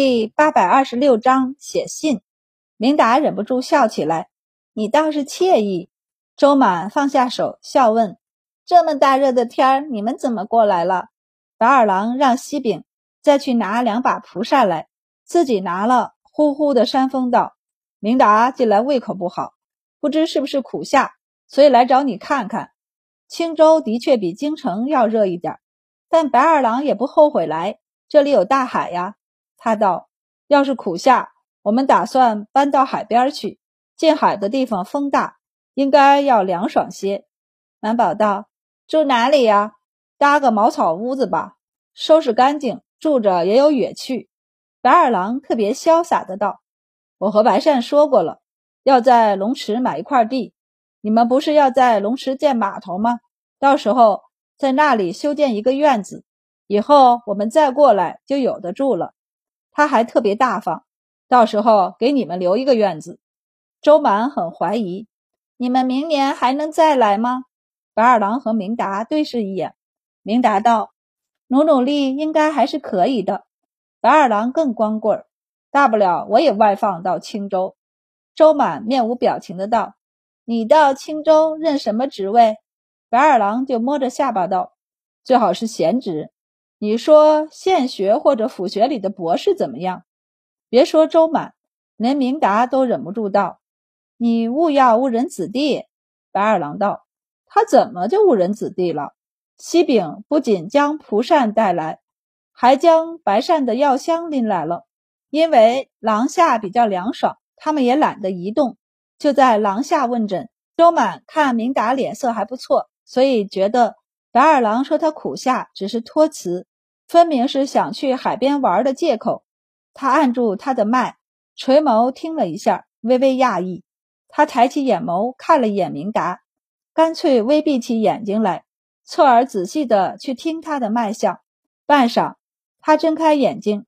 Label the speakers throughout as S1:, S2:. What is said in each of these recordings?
S1: 第八百二十六章写信。明达忍不住笑起来：“你倒是惬意。”周满放下手，笑问：“这么大热的天儿，你们怎么过来了？”白二郎让西饼再去拿两把蒲扇来，自己拿了，呼呼的扇风道：“明达近来胃口不好，不知是不是苦夏，所以来找你看看。青州的确比京城要热一点，但白二郎也不后悔来，这里有大海呀。”他道：“要是苦夏，我们打算搬到海边去。近海的地方风大，应该要凉爽些。”满宝道：“住哪里呀？搭个茅草屋子吧，收拾干净，住着也有野趣。”白二郎特别潇洒的道：“我和白善说过了，要在龙池买一块地。你们不是要在龙池建码头吗？到时候在那里修建一个院子，以后我们再过来就有的住了。”他还特别大方，到时候给你们留一个院子。周满很怀疑，你们明年还能再来吗？白二郎和明达对视一眼，明达道：“努努力，应该还是可以的。”白二郎更光棍，大不了我也外放到青州。周满面无表情的道：“你到青州任什么职位？”白二郎就摸着下巴道：“最好是闲职。”你说县学或者府学里的博士怎么样？别说周满，连明达都忍不住道：“你勿要误人子弟。”白二郎道：“他怎么就误人子弟了？”西饼不仅将蒲扇带来，还将白扇的药箱拎来了。因为廊下比较凉爽，他们也懒得移动，就在廊下问诊。周满看明达脸色还不错，所以觉得白二郎说他苦夏只是托辞。分明是想去海边玩的借口。他按住他的脉，垂眸听了一下，微微讶异。他抬起眼眸看了眼明达，干脆微闭起眼睛来，侧耳仔细的去听他的脉象。半晌，他睁开眼睛，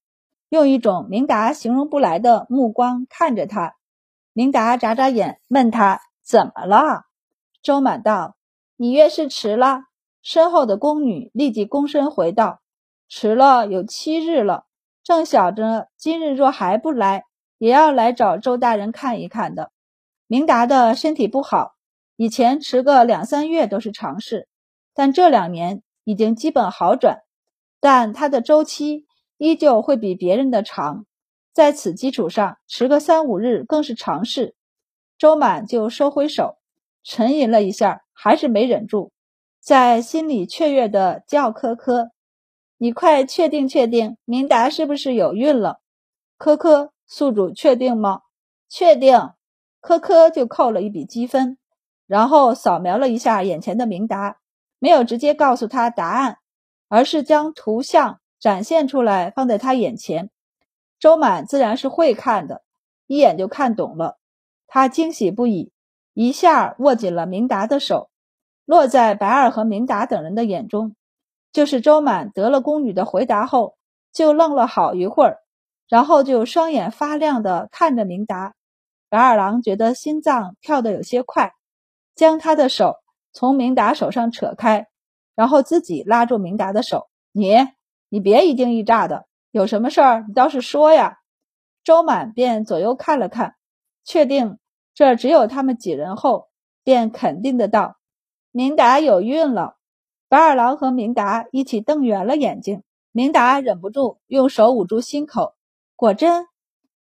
S1: 用一种明达形容不来的目光看着他。明达眨眨眼，问他怎么了。周满道：“你越是迟了。”身后的宫女立即躬身回道。迟了有七日了，正想着今日若还不来，也要来找周大人看一看的。明达的身体不好，以前迟个两三月都是常事，但这两年已经基本好转，但他的周期依旧会比别人的长，在此基础上迟个三五日更是常事。周满就收回手，沉吟了一下，还是没忍住，在心里雀跃的叫科科。你快确定确定，明达是不是有孕了？科科，宿主确定吗？确定。科科就扣了一笔积分，然后扫描了一下眼前的明达，没有直接告诉他答案，而是将图像展现出来放在他眼前。周满自然是会看的，一眼就看懂了，他惊喜不已，一下握紧了明达的手，落在白二和明达等人的眼中。就是周满得了宫女的回答后，就愣了好一会儿，然后就双眼发亮的看着明达。白二郎觉得心脏跳得有些快，将他的手从明达手上扯开，然后自己拉住明达的手：“你，你别一惊一乍的，有什么事儿你倒是说呀。”周满便左右看了看，确定这只有他们几人后，便肯定的道：“明达有孕了。”白二郎和明达一起瞪圆了眼睛，明达忍不住用手捂住心口。果真，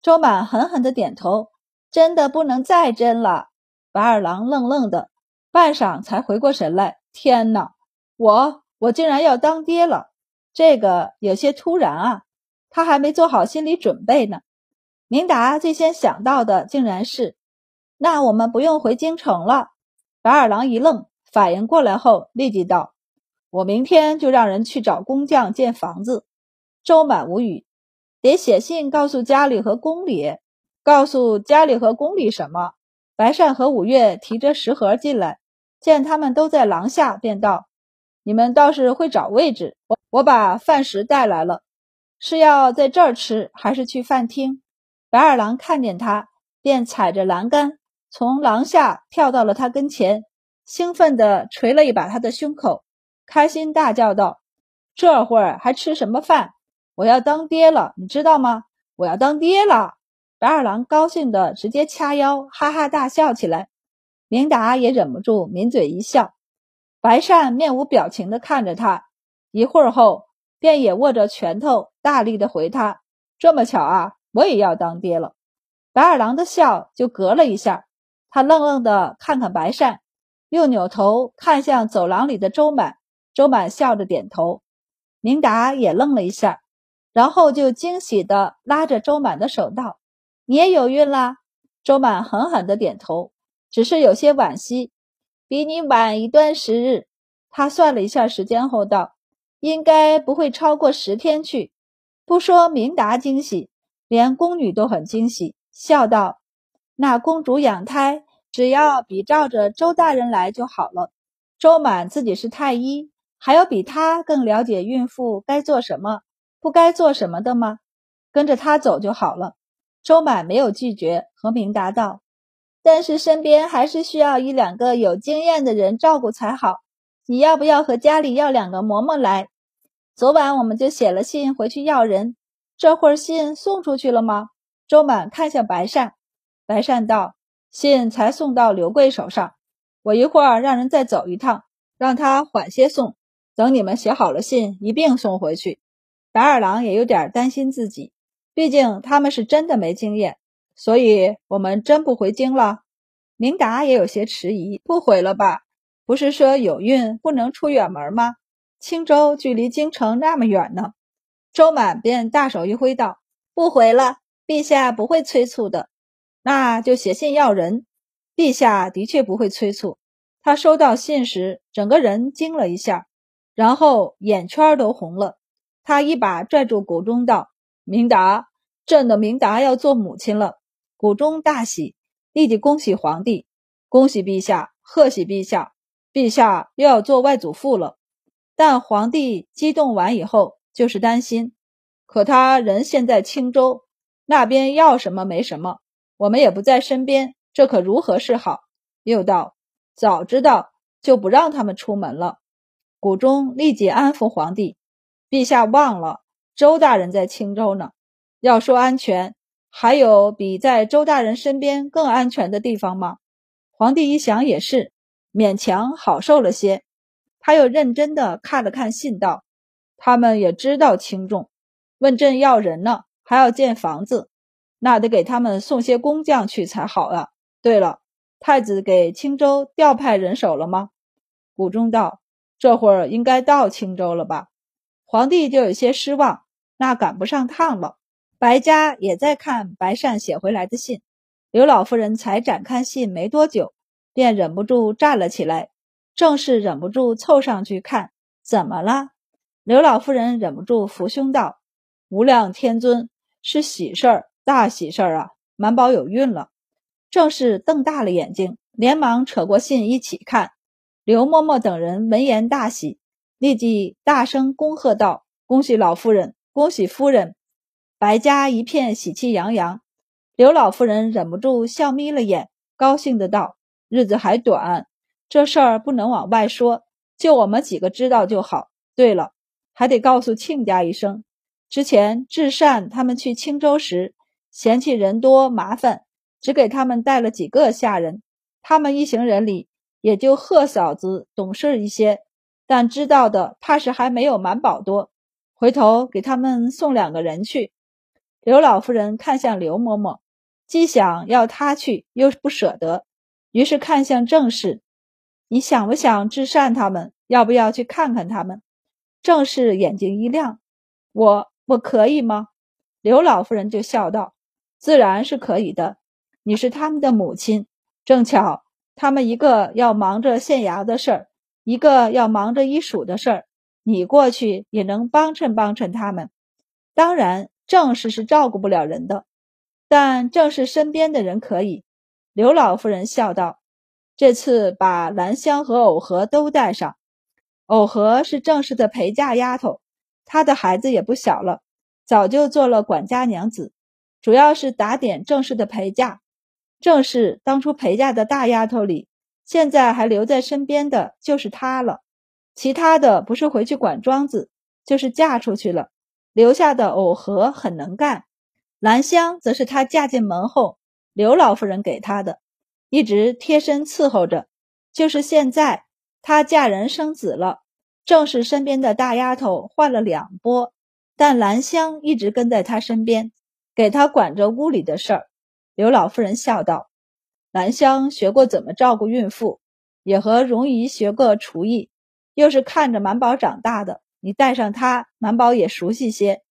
S1: 周满狠狠的点头，真的不能再真了。白二郎愣愣的，半晌才回过神来。天哪，我我竟然要当爹了，这个有些突然啊！他还没做好心理准备呢。明达最先想到的竟然是，那我们不用回京城了。白二郎一愣，反应过来后立即道。我明天就让人去找工匠建房子。周满无语，得写信告诉家里和宫里。告诉家里和宫里什么？白善和五月提着食盒进来，见他们都在廊下，便道：“你们倒是会找位置。我我把饭食带来了，是要在这儿吃，还是去饭厅？”白二郎看见他，便踩着栏杆从廊下跳到了他跟前，兴奋地捶了一把他的胸口。开心大叫道：“这会儿还吃什么饭？我要当爹了，你知道吗？我要当爹了！白二郎高兴的直接掐腰，哈哈大笑起来。明达也忍不住抿嘴一笑。白善面无表情的看着他，一会儿后，便也握着拳头，大力的回他：“这么巧啊，我也要当爹了。”白二郎的笑就隔了一下，他愣愣的看看白善，又扭头看向走廊里的周满。周满笑着点头。明达也愣了一下，然后就惊喜的拉着周满的手道：“你也有孕啦？”周满狠狠的点头，只是有些惋惜，比你晚一段时日。他算了一下时间后道：“应该不会超过十天去。”不说明达惊喜，连宫女都很惊喜。笑道：“那公主养胎，只要比照着周大人来就好了。周满自己是太医，还有比他更了解孕妇该做什么、不该做什么的吗？跟着他走就好了。”周满没有拒绝，和平答道：“但是身边还是需要一两个有经验的人照顾才好。你要不要和家里要两个嬷嬷来？昨晚我们就写了信回去要人，这会儿信送出去了吗？”周满看向白善，白善道：“信才送到刘贵手上，我一会儿让人再走一趟，让他缓些送，等你们写好了信一并送回去。”白二郎也有点担心自己，毕竟他们是真的没经验，所以我们真不回京了。明达也有些迟疑：“不回了吧？不是说有孕不能出远门吗？青州距离京城那么远呢。”周满便大手一挥道：“不回了。”陛下不会催促的，那就写信要人。陛下的确不会催促。他收到信时，整个人惊了一下，然后眼圈都红了。他一把拽住谷中道：“明达，朕的明达要做母亲了。”谷中大喜，立即恭喜皇帝，恭喜陛下，贺喜陛下，陛下又要做外祖父了。但皇帝激动完以后，就是担心，可他人现在青州。那边要什么没什么，我们也不在身边，这可如何是好？又道：“早知道就不让他们出门了。”谷中立即安抚皇帝：“陛下忘了，周大人在青州呢。要说安全，还有比在周大人身边更安全的地方吗？”皇帝一想也是，勉强好受了些。他又认真的看了看信，道：“他们也知道轻重，问朕要人呢。”还要建房子，那得给他们送些工匠去才好啊。对了，太子给青州调派人手了吗？谷中道：“这会儿应该到青州了吧？”皇帝就有些失望，那赶不上趟了。白家也在看白善写回来的信。刘老夫人才展开信没多久，便忍不住站了起来，正是忍不住凑上去看，怎么了？刘老夫人忍不住扶胸道：“无量天尊。”是喜事儿，大喜事儿啊！满宝有孕了。正是瞪大了眼睛，连忙扯过信一起看。刘嬷嬷等人闻言大喜，立即大声恭贺道：“恭喜老夫人，恭喜夫人！”白家一片喜气洋洋。刘老夫人忍不住笑眯了眼，高兴的道：“日子还短，这事儿不能往外说，就我们几个知道就好。对了，还得告诉亲家一声。”之前至善他们去青州时，嫌弃人多麻烦，只给他们带了几个下人。他们一行人里，也就贺嫂子懂事一些，但知道的怕是还没有满宝多。回头给他们送两个人去。刘老夫人看向刘嬷嬷，既想要她去，又不舍得，于是看向郑氏：“你想不想至善他们？要不要去看看他们？”郑氏眼睛一亮：“我。”我可以吗？刘老夫人就笑道：“自然是可以的。你是他们的母亲，正巧他们一个要忙着县衙的事儿，一个要忙着医署的事儿，你过去也能帮衬帮衬他们。当然，正氏是照顾不了人的，但正氏身边的人可以。”刘老夫人笑道：“这次把兰香和藕荷都带上。藕荷是正氏的陪嫁丫头。”她的孩子也不小了，早就做了管家娘子，主要是打点正氏的陪嫁。正是当初陪嫁的大丫头里，现在还留在身边的就是她了。其他的不是回去管庄子，就是嫁出去了。留下的藕荷很能干，兰香则是她嫁进门后，刘老夫人给她的，一直贴身伺候着。就是现在，她嫁人生子了，正是身边的大丫头换了两拨，但兰香一直跟在她身边，给她管着屋里的事儿。刘老夫人笑道：“兰香学过怎么照顾孕妇，也和荣姨学过厨艺，又是看着满宝长大的，你带上她，满宝也熟悉些。”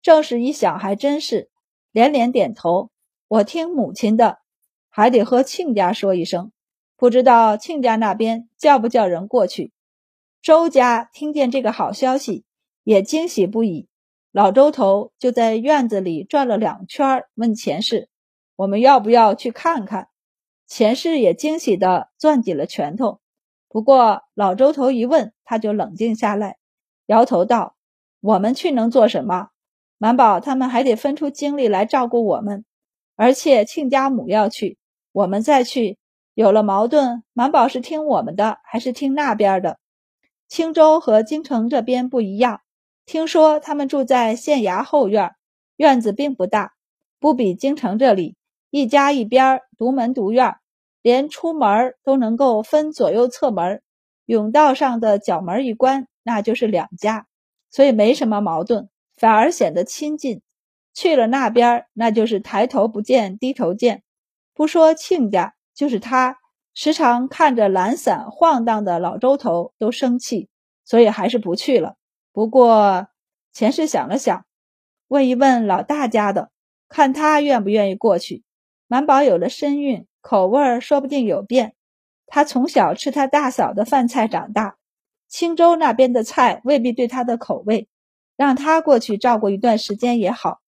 S1: 正是一想，还真是，连连点头。我听母亲的，还得和亲家说一声。不知道亲家那边叫不叫人过去？周家听见这个好消息，也惊喜不已。老周头就在院子里转了两圈，问钱氏：“我们要不要去看看？”钱氏也惊喜地攥紧了拳头。不过老周头一问，他就冷静下来，摇头道：“我们去能做什么？满宝他们还得分出精力来照顾我们，而且亲家母要去，我们再去。”有了矛盾，满宝是听我们的还是听那边的？青州和京城这边不一样。听说他们住在县衙后院，院子并不大，不比京城这里一家一边独门独院，连出门都能够分左右侧门，甬道上的角门一关，那就是两家，所以没什么矛盾，反而显得亲近。去了那边，那就是抬头不见低头见。不说亲家。就是他时常看着懒散晃荡的老周头都生气，所以还是不去了。不过钱氏想了想，问一问老大家的，看他愿不愿意过去。满宝有了身孕，口味说不定有变。他从小吃他大嫂的饭菜长大，青州那边的菜未必对他的口味，让他过去照顾一段时间也好。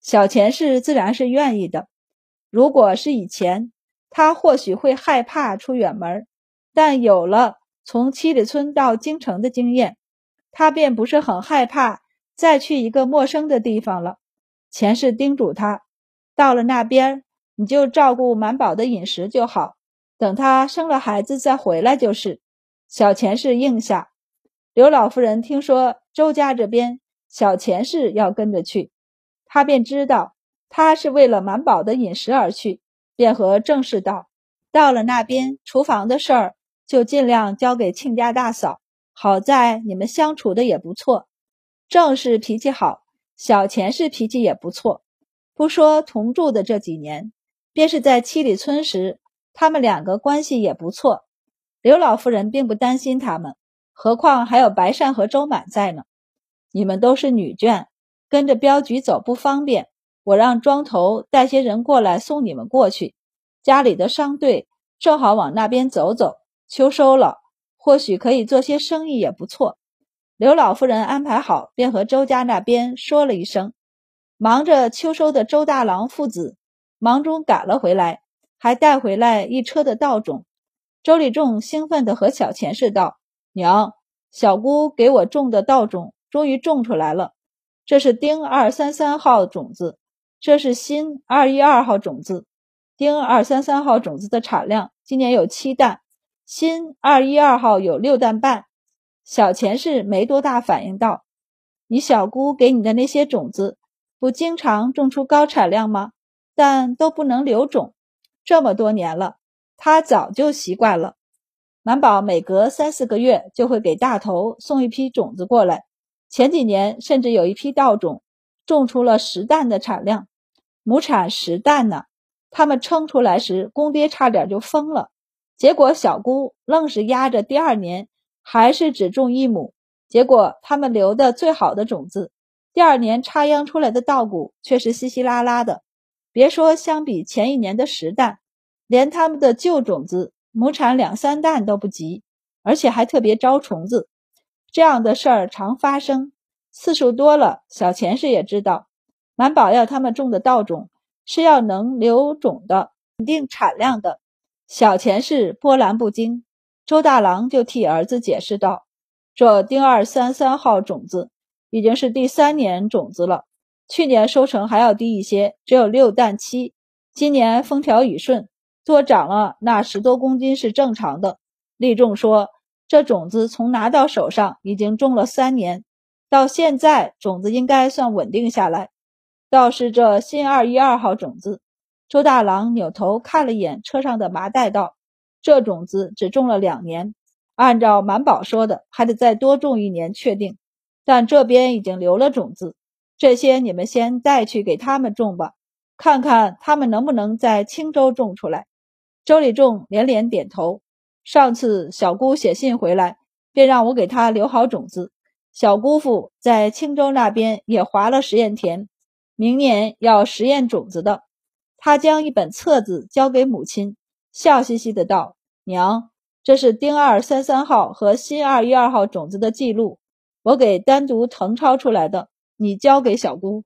S1: 小钱氏自然是愿意的。如果是以前。他或许会害怕出远门，但有了从七里村到京城的经验，他便不是很害怕再去一个陌生的地方了。钱氏叮嘱他，到了那边你就照顾满宝的饮食就好，等他生了孩子再回来就是。小钱氏应下。刘老夫人听说周家这边小钱氏要跟着去，她便知道他是为了满宝的饮食而去。便和郑氏道：“到了那边，厨房的事儿就尽量交给亲家大嫂。好在你们相处的也不错，郑氏脾气好，小钱氏脾气也不错。不说同住的这几年，便是在七里村时，他们两个关系也不错。刘老夫人并不担心他们，何况还有白善和周满在呢。你们都是女眷，跟着镖局走不方便。”我让庄头带些人过来送你们过去，家里的商队正好往那边走走。秋收了，或许可以做些生意，也不错。刘老夫人安排好，便和周家那边说了一声。忙着秋收的周大郎父子忙中赶了回来，还带回来一车的稻种。周礼仲兴奋地和小钱氏道：“娘，小姑给我种的稻种终于种出来了，这是丁二三三号种子。”这是新二一二号种子，丁二三三号种子的产量今年有七担，新二一二号有六担半。小钱氏没多大反应，道：“你小姑给你的那些种子，不经常种出高产量吗？但都不能留种，这么多年了，他早就习惯了。满宝每隔三四个月就会给大头送一批种子过来，前几年甚至有一批稻种种出了十担的产量。”亩产十担呢，他们称出来时，公爹差点就疯了。结果小姑愣是压着第二年，还是只种一亩。结果他们留的最好的种子，第二年插秧出来的稻谷却是稀稀拉拉的。别说相比前一年的十担，连他们的旧种子亩产两三担都不及，而且还特别招虫子。这样的事儿常发生，次数多了，小钱氏也知道。满宝要他们种的稻种是要能留种的、稳定产量的。小钱氏波澜不惊，周大郎就替儿子解释道：“这丁二三三号种子已经是第三年种子了，去年收成还要低一些，只有六担七。今年风调雨顺，多长了那十多公斤是正常的。”立仲说：“这种子从拿到手上已经种了三年，到现在种子应该算稳定下来。”倒是这新二一二号种子。周大郎扭头看了眼车上的麻袋，道：“这种子只种了两年，按照满宝说的，还得再多种一年确定。但这边已经留了种子，这些你们先带去给他们种吧，看看他们能不能在青州种出来。”周礼仲连连点头。上次小姑写信回来，便让我给她留好种子。小姑父在青州那边也划了实验田，明年要实验种子的。他将一本册子交给母亲，笑嘻嘻的道：“娘，这是丁二三三号和新二一二号种子的记录，我给单独誊抄出来的，你交给小姑。”